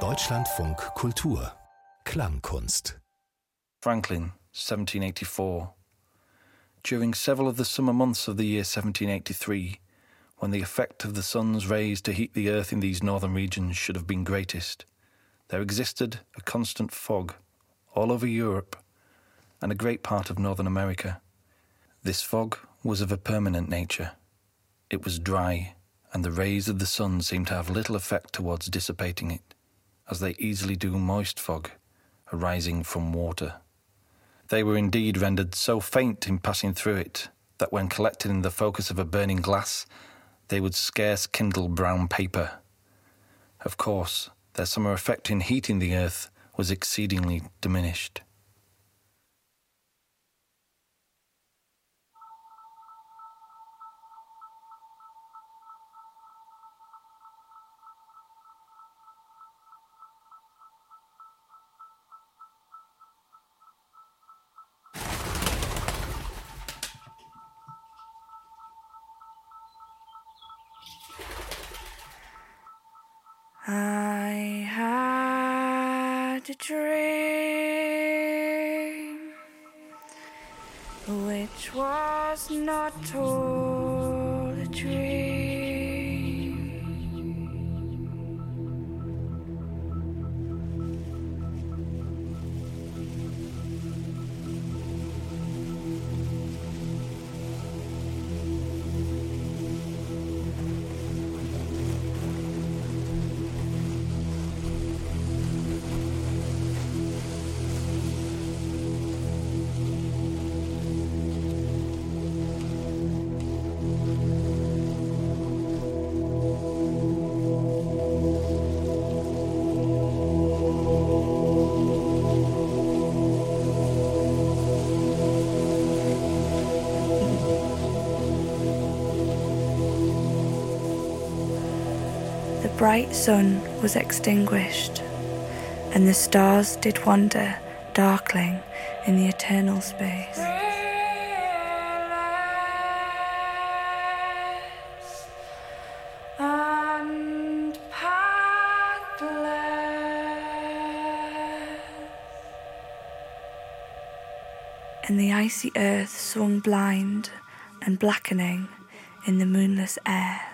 Deutschlandfunk Kultur Klangkunst Franklin, 1784. During several of the summer months of the year 1783, when the effect of the sun's rays to heat the earth in these northern regions should have been greatest, there existed a constant fog all over Europe and a great part of Northern America. This fog was of a permanent nature. It was dry, and the rays of the sun seem to have little effect towards dissipating it, as they easily do moist fog arising from water. They were indeed rendered so faint in passing through it that when collected in the focus of a burning glass, they would scarce kindle brown paper. Of course, their summer effect in heating the earth was exceedingly diminished. I had a dream which was not all a dream. Bright sun was extinguished, and the stars did wander darkling in the eternal space. And the icy earth swung blind and blackening in the moonless air.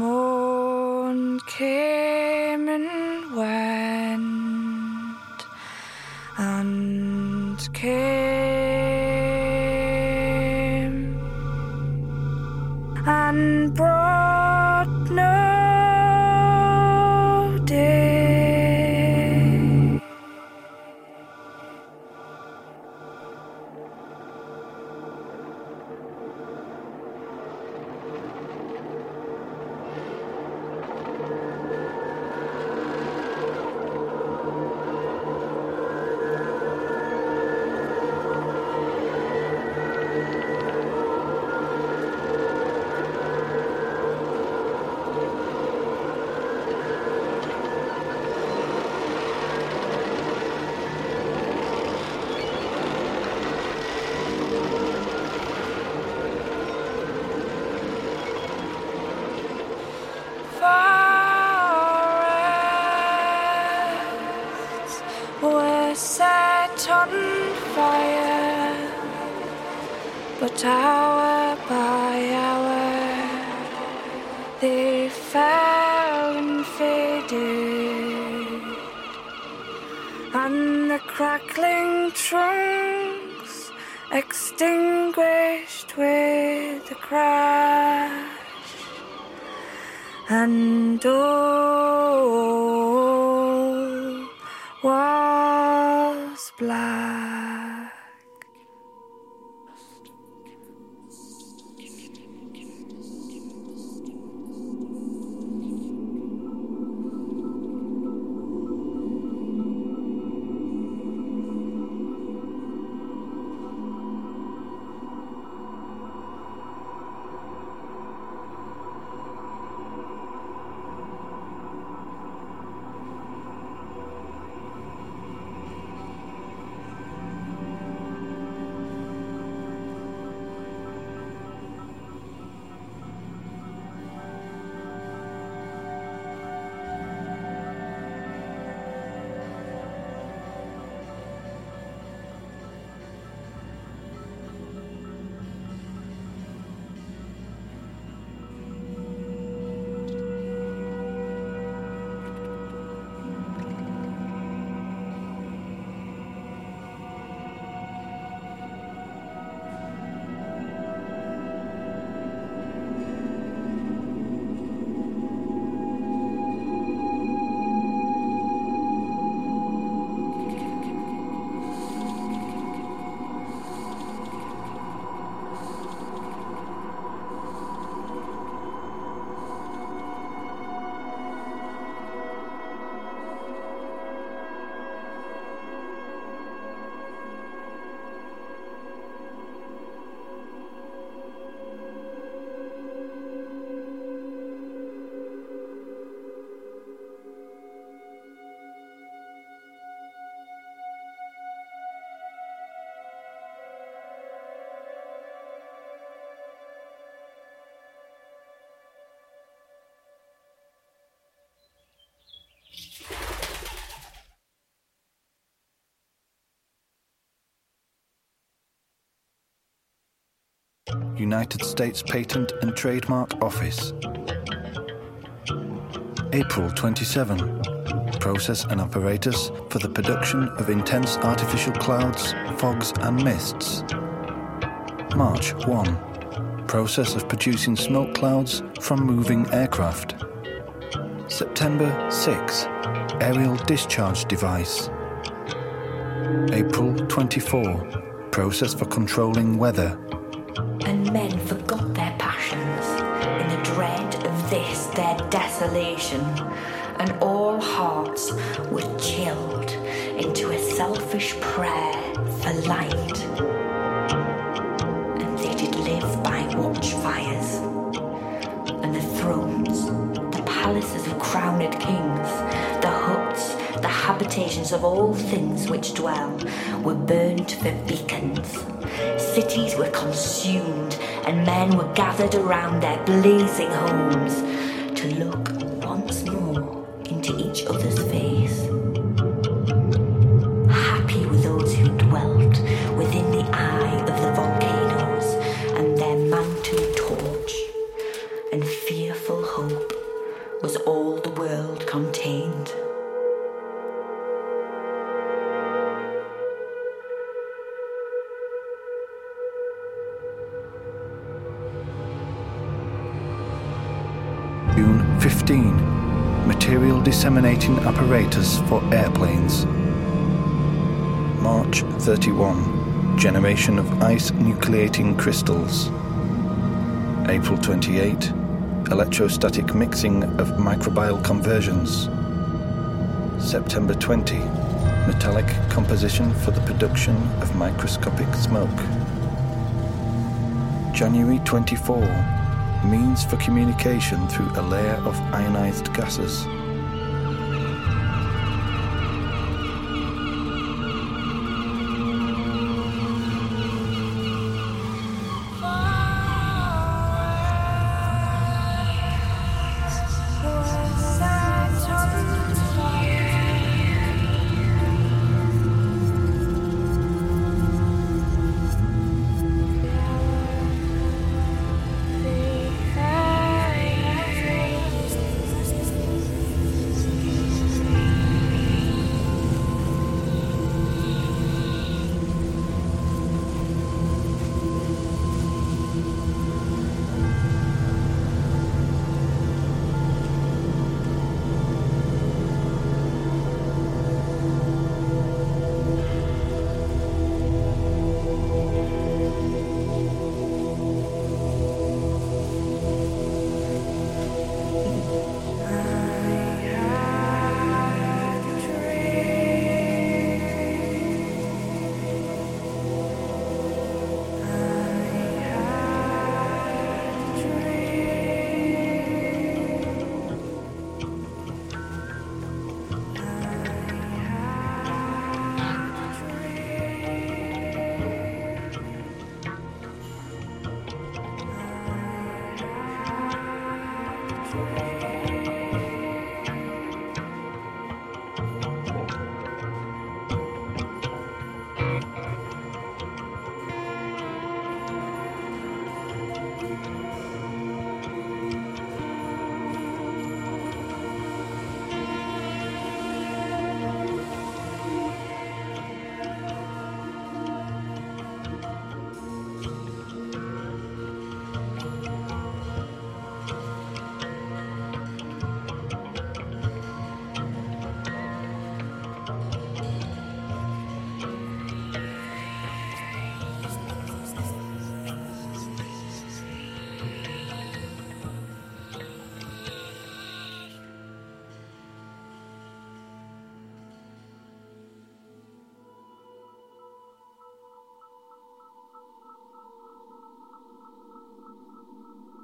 Morn fell and faded, and the crackling trunks extinguished with a crash. And all United States Patent and Trademark Office. April 27. Process and apparatus for the production of intense artificial clouds, fogs, and mists. March 1. Process of producing smoke clouds from moving aircraft. September 6. Aerial discharge device. April 24. Process for controlling weather. Their desolation, and all hearts were chilled into a selfish prayer for light. And they did live by watchfires, and the thrones, the palaces of crowned kings, the huts, the habitations of all things which dwell, were burnt for beacons. Cities were consumed, and men were gathered around their blazing homes to look Generation of ice nucleating crystals. April 28. Electrostatic mixing of microbial conversions. September 20. Metallic composition for the production of microscopic smoke. January 24 means for communication through a layer of ionized gases. Bye.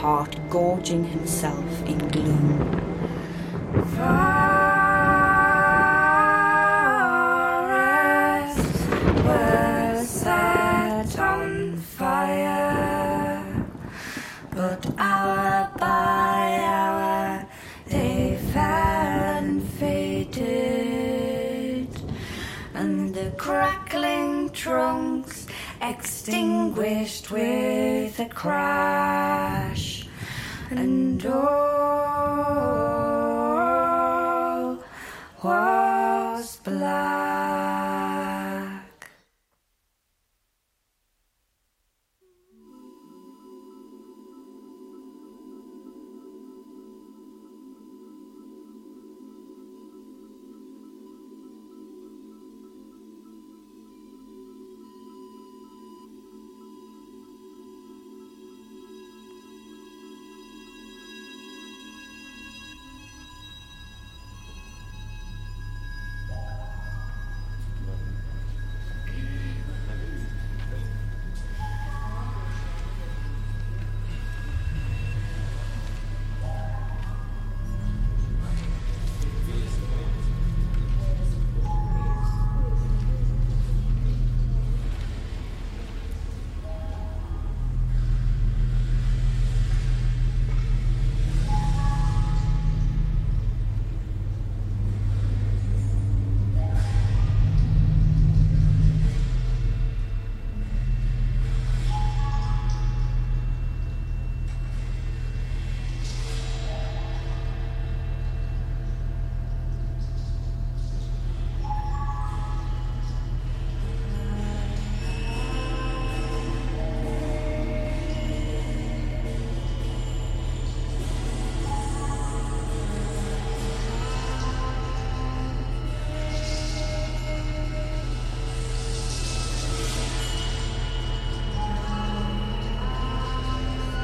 apart, gorging himself in gloom. Forests were set on fire, but hour by hour they fell and faded, and the crackling trunks extinguished with a crash,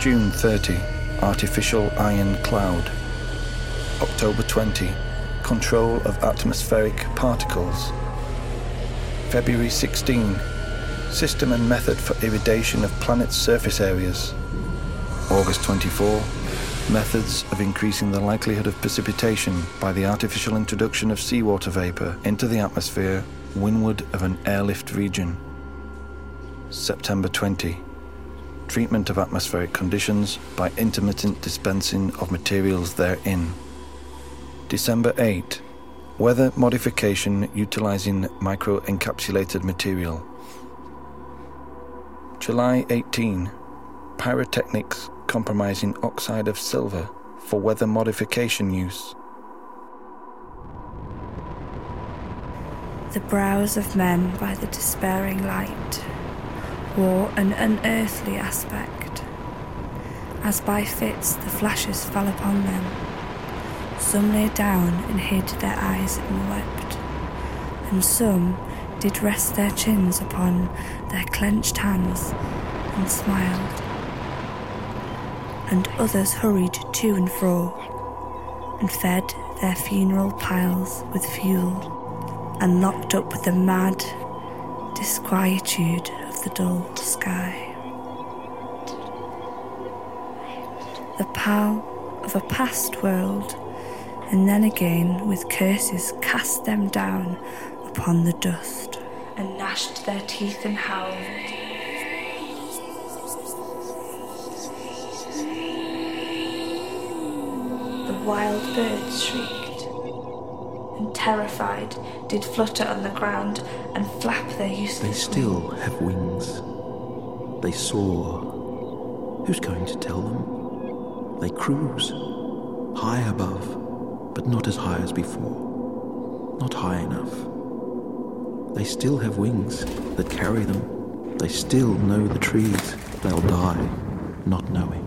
June 30, artificial ion cloud. October 20, control of atmospheric particles. February 16, system and method for irradiation of planet's surface areas. August 24, methods of increasing the likelihood of precipitation by the artificial introduction of seawater vapor into the atmosphere windward of an airlift region. September 20, treatment of atmospheric conditions by intermittent dispensing of materials therein. December 8, weather modification utilizing microencapsulated material. July 18, pyrotechnics compromising oxide of silver for weather modification use. The brows of men by the despairing light wore an unearthly aspect. As by fits the flashes fell upon them, some lay down and hid their eyes and wept, and some did rest their chins upon their clenched hands and smiled, and others hurried to and fro and fed their funeral piles with fuel and locked up with the mad disquietude the dull sky. The pall of a past world, and then again with curses cast them down upon the dust, and gnashed their teeth and howled. The wild birds shrieked, terrified did flutter on the ground and flap their useless They still have wings. They soar. Who's going to tell them? They cruise. High above, but not as high as before. Not high enough. They still have wings that carry them. They still know the trees. They'll die, not knowing.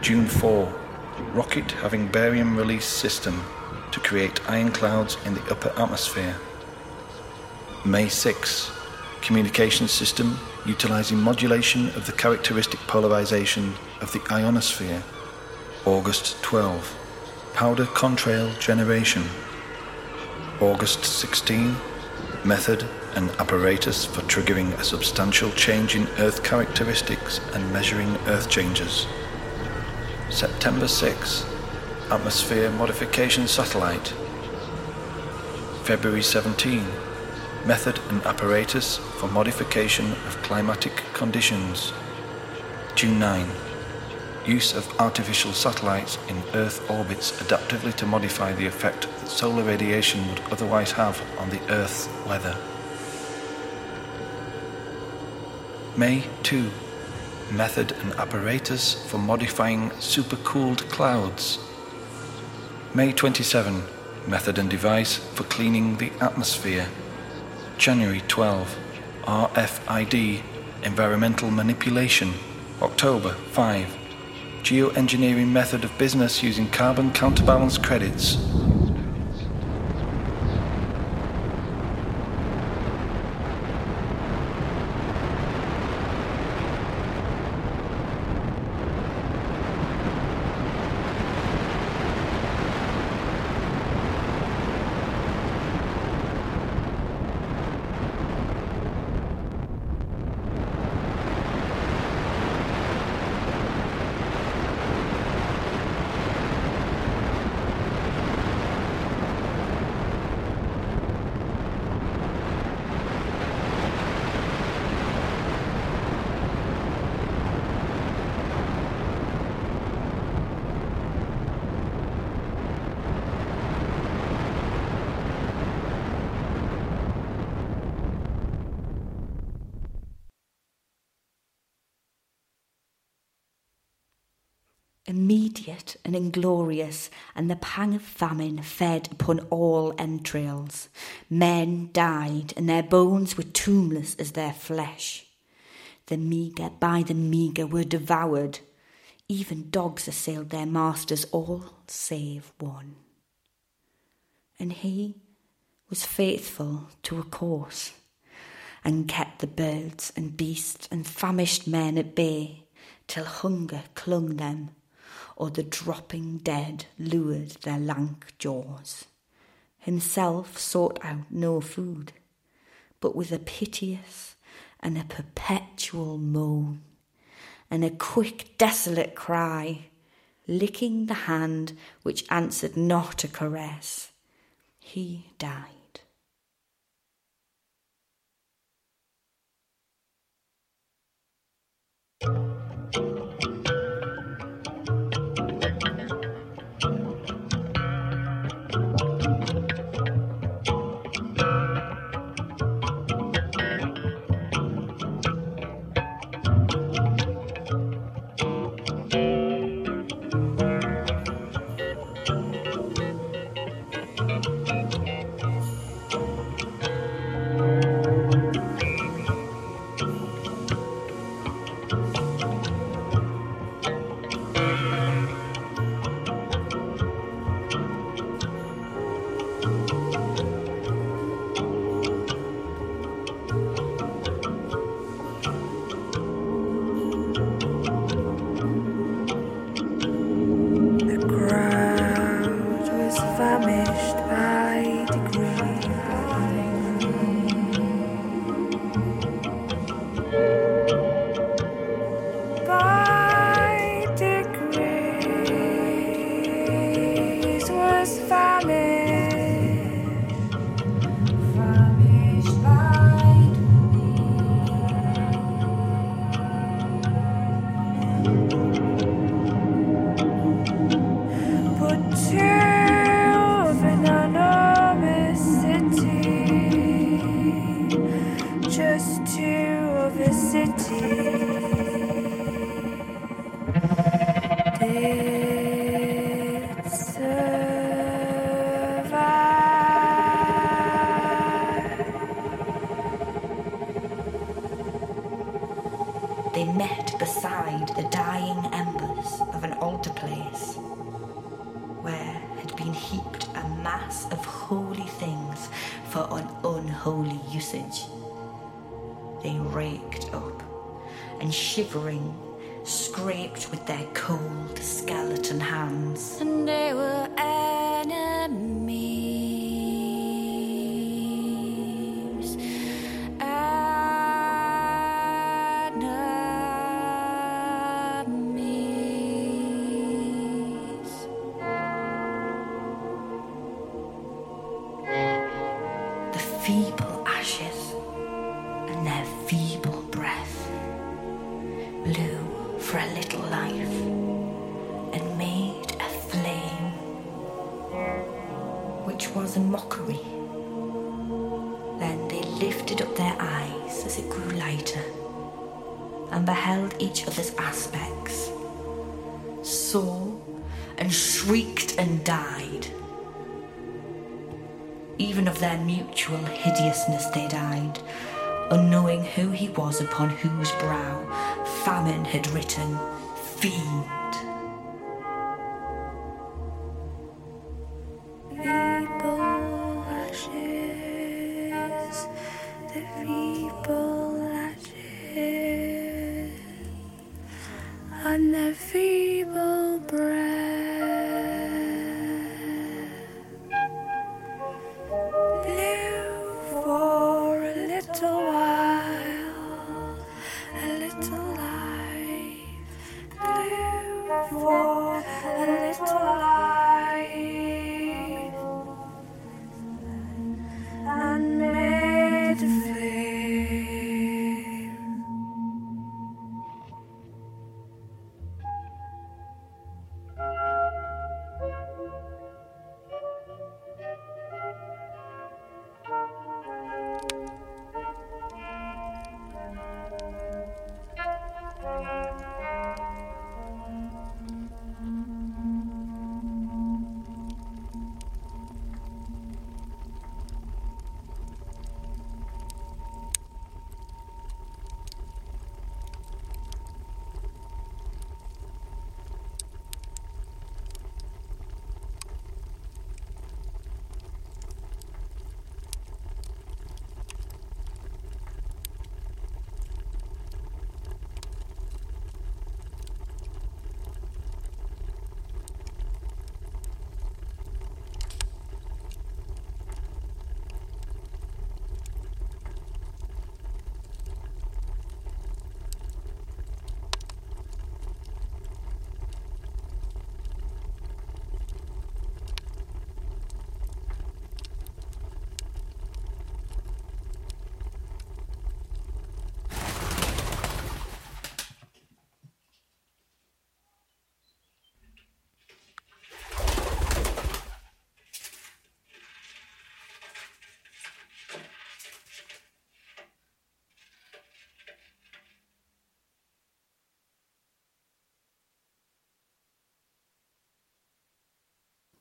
June 4. Rocket having barium release system to create ion clouds in the upper atmosphere. May 6. Communication system utilizing modulation of the characteristic polarization of the ionosphere. August 12. Powder contrail generation. August 16. Method and apparatus for triggering a substantial change in Earth characteristics and measuring Earth changes. September 6. Atmosphere modification satellite. February 17. Method and apparatus for modification of climatic conditions. June 9. Use of artificial satellites in Earth orbits adaptively to modify the effect that solar radiation would otherwise have on the Earth's weather. May 2. Method and apparatus for modifying supercooled clouds. May 27. Method and device for cleaning the atmosphere. January 12. RFID environmental manipulation. October 5. Geoengineering method of business using carbon counterbalance credits. And inglorious, and the pang of famine fed upon all entrails. Men died, and their bones were tombless as their flesh. The meagre by the meagre were devoured. Even dogs assailed their masters, all save one. And he was faithful to a corse, and kept the birds and beasts and famished men at bay, till hunger clung them or the dropping dead lured their lank jaws. Himself sought out no food, but with a piteous and a perpetual moan and a quick, desolate cry, licking the hand which answered not a caress, he died. Shivering was upon whose brow famine had written, Fiend.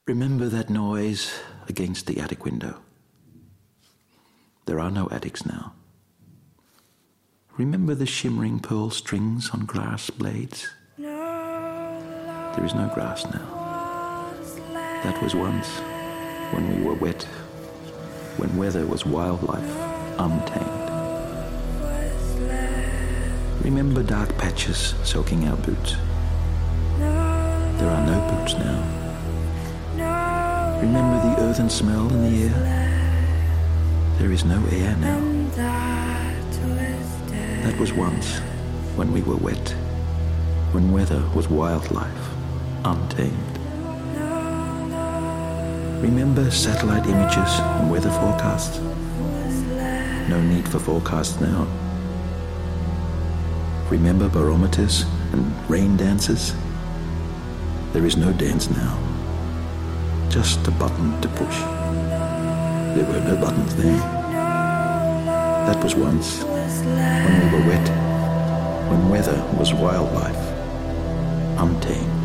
Remember that noise against the attic window? There are no attics now. Remember the shimmering pearl strings on grass blades? No. There is no grass now. That was once when we were wet, when weather was wildlife, untamed. Remember dark patches soaking our boots? There are no boots now. Remember the earthen smell in the air? There is no air now. That was once when we were wet, when weather was wildlife, untamed. Remember satellite images and weather forecasts? No need for forecasts now. Remember barometers and rain dances? There is no dance now. Just a button to push. There were no buttons then. That was once when we were wet, when weather was wildlife, untamed.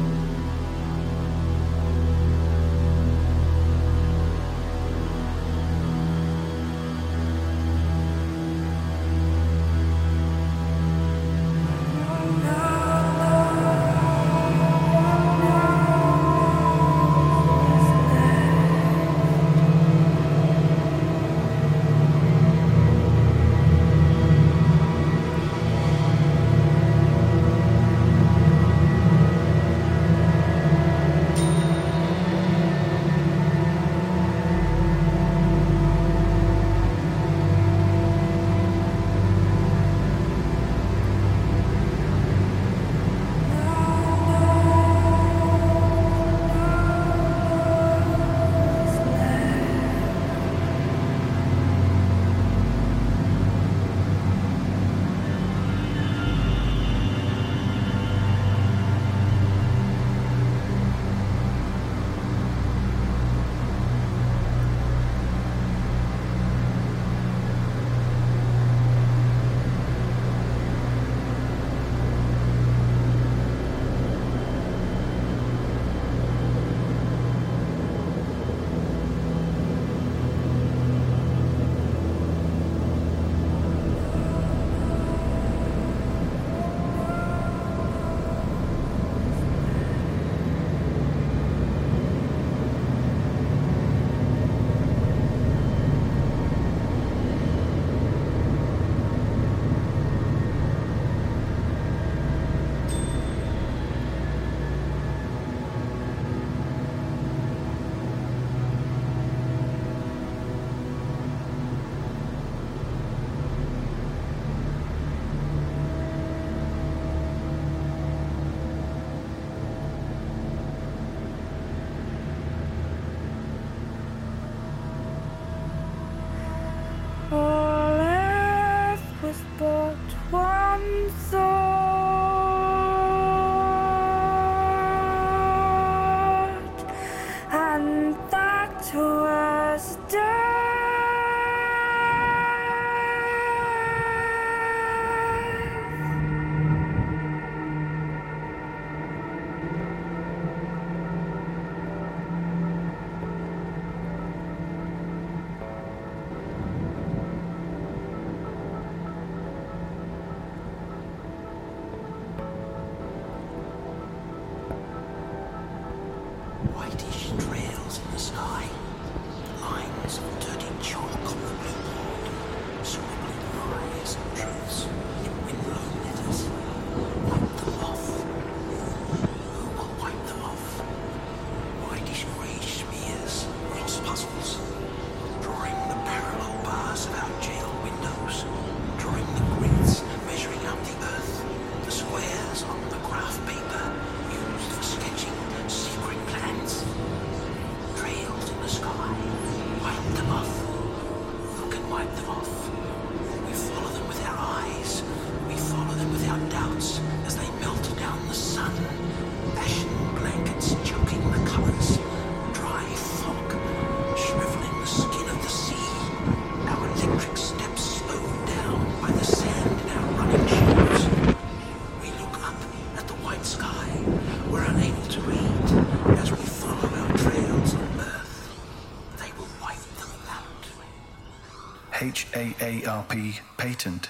HAARP patent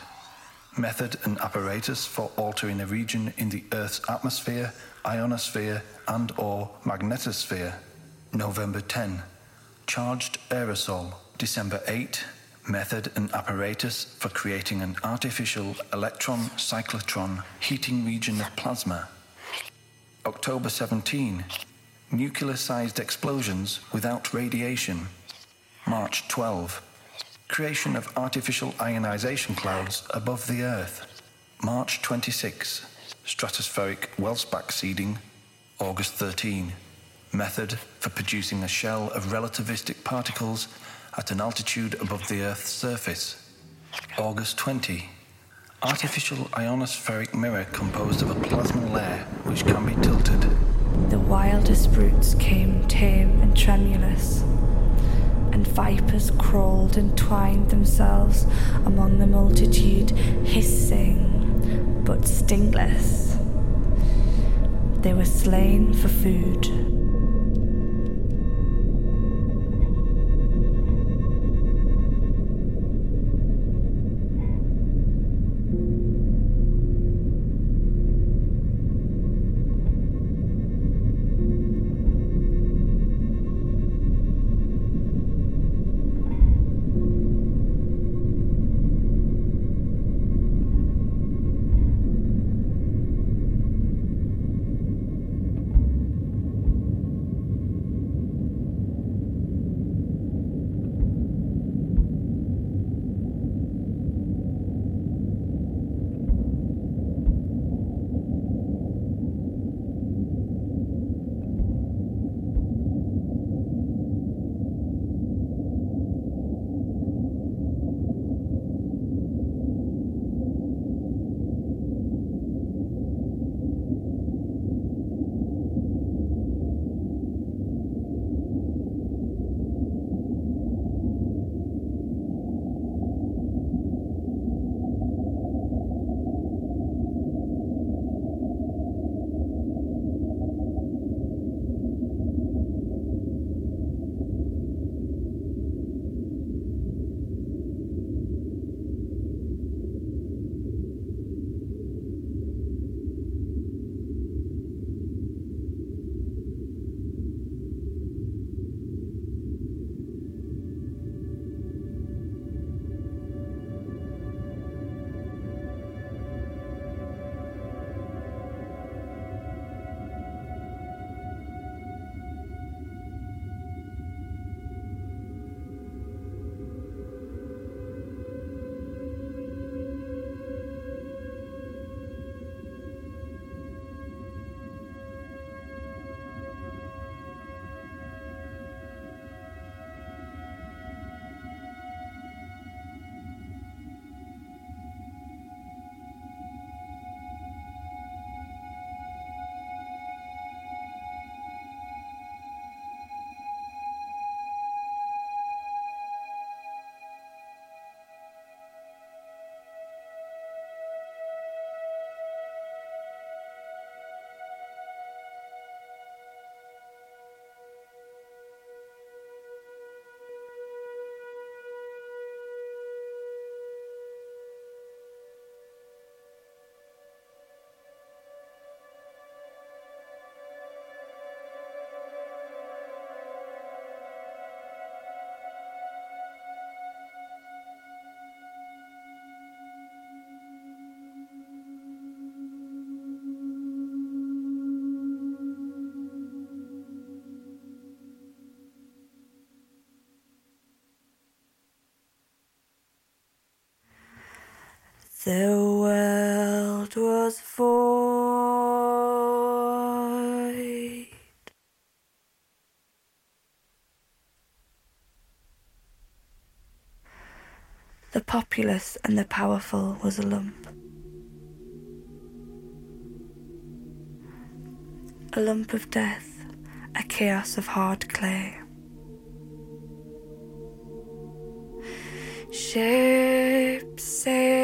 method and apparatus for altering a region in the Earth's atmosphere, ionosphere, and or magnetosphere. November 10. Charged aerosol. December 8. Method and apparatus for creating an artificial electron cyclotron heating region of plasma. October 17. Nuclear sized explosions without radiation. March 12 creation of artificial ionization clouds above the Earth. March 26, stratospheric Welsbach seeding. August 13, method for producing a shell of relativistic particles at an altitude above the Earth's surface. August 20, artificial ionospheric mirror composed of a plasma layer which can be tilted. The wildest brutes came tame and tremulous and vipers crawled and twined themselves among the multitude, hissing but stingless. They were slain for food. The world was void. The populous and the powerful was a lump. A lump of death, a chaos of hard clay. Sailorless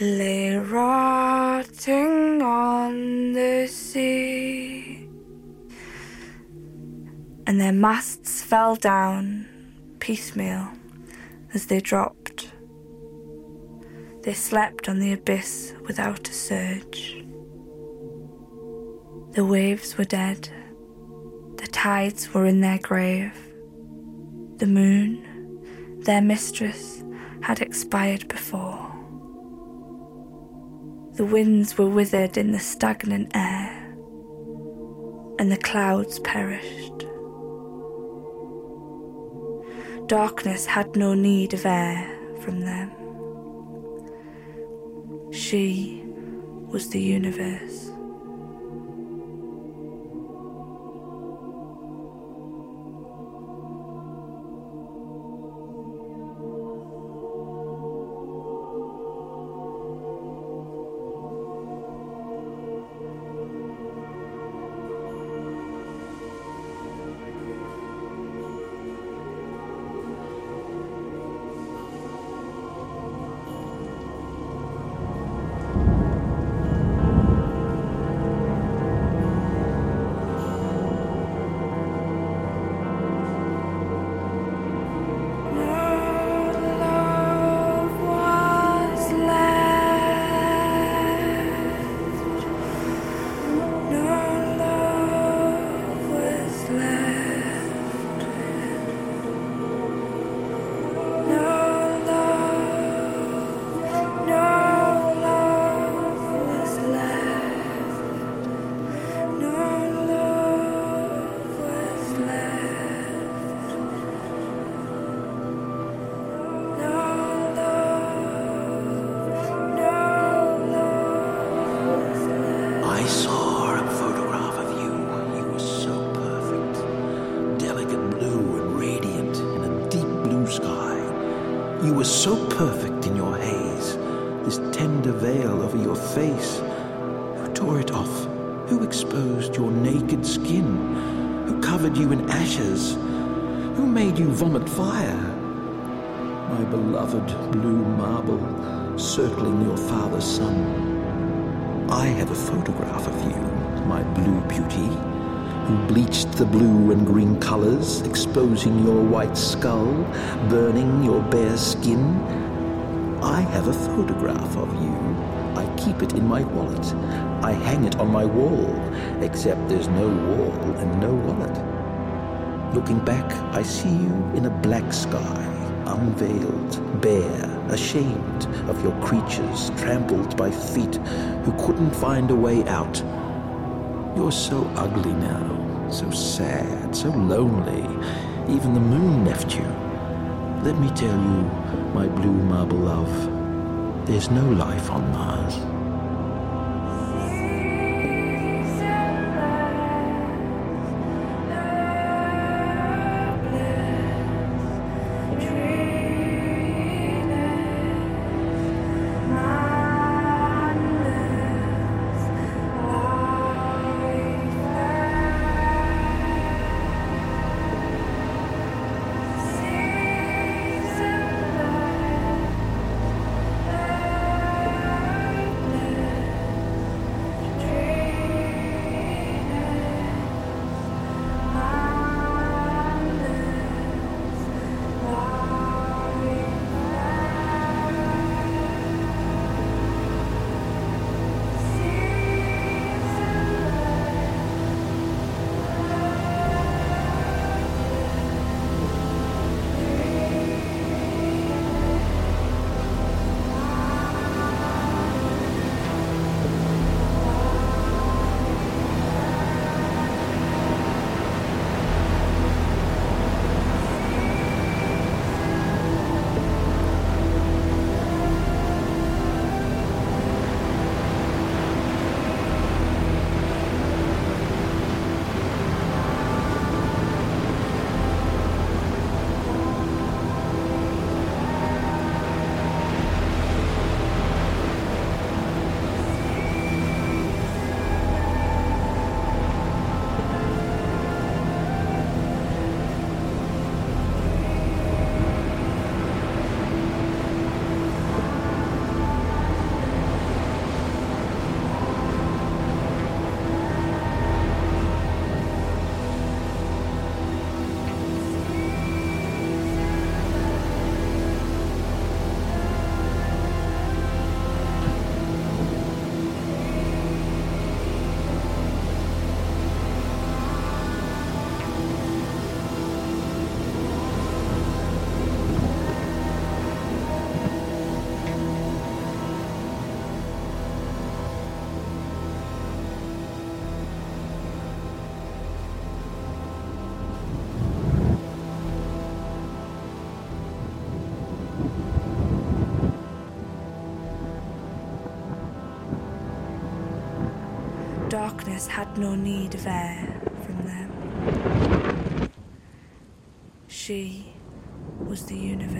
lay rotting on the sea, and their masts fell down piecemeal as they dropped. They slept on the abyss without a surge. The waves were dead, the tides were in their grave. The moon, their mistress, had expired before. The winds were withered in the stagnant air, and the clouds perished. Darkness had no need of air from them. She was the universe. Who bleached the blue and green colors, exposing your white skull, burning your bare skin. I have a photograph of you. I keep it in my wallet. I hang it on my wall, except there's no wall and no wallet. Looking back, I see you in a black sky, unveiled, bare, ashamed of your creatures trampled by feet who couldn't find a way out. You're so ugly now, so sad, so lonely. Even the moon left you. Let me tell you, my blue marble love, there's no life on Mars. Had no need of air from them. She was the universe.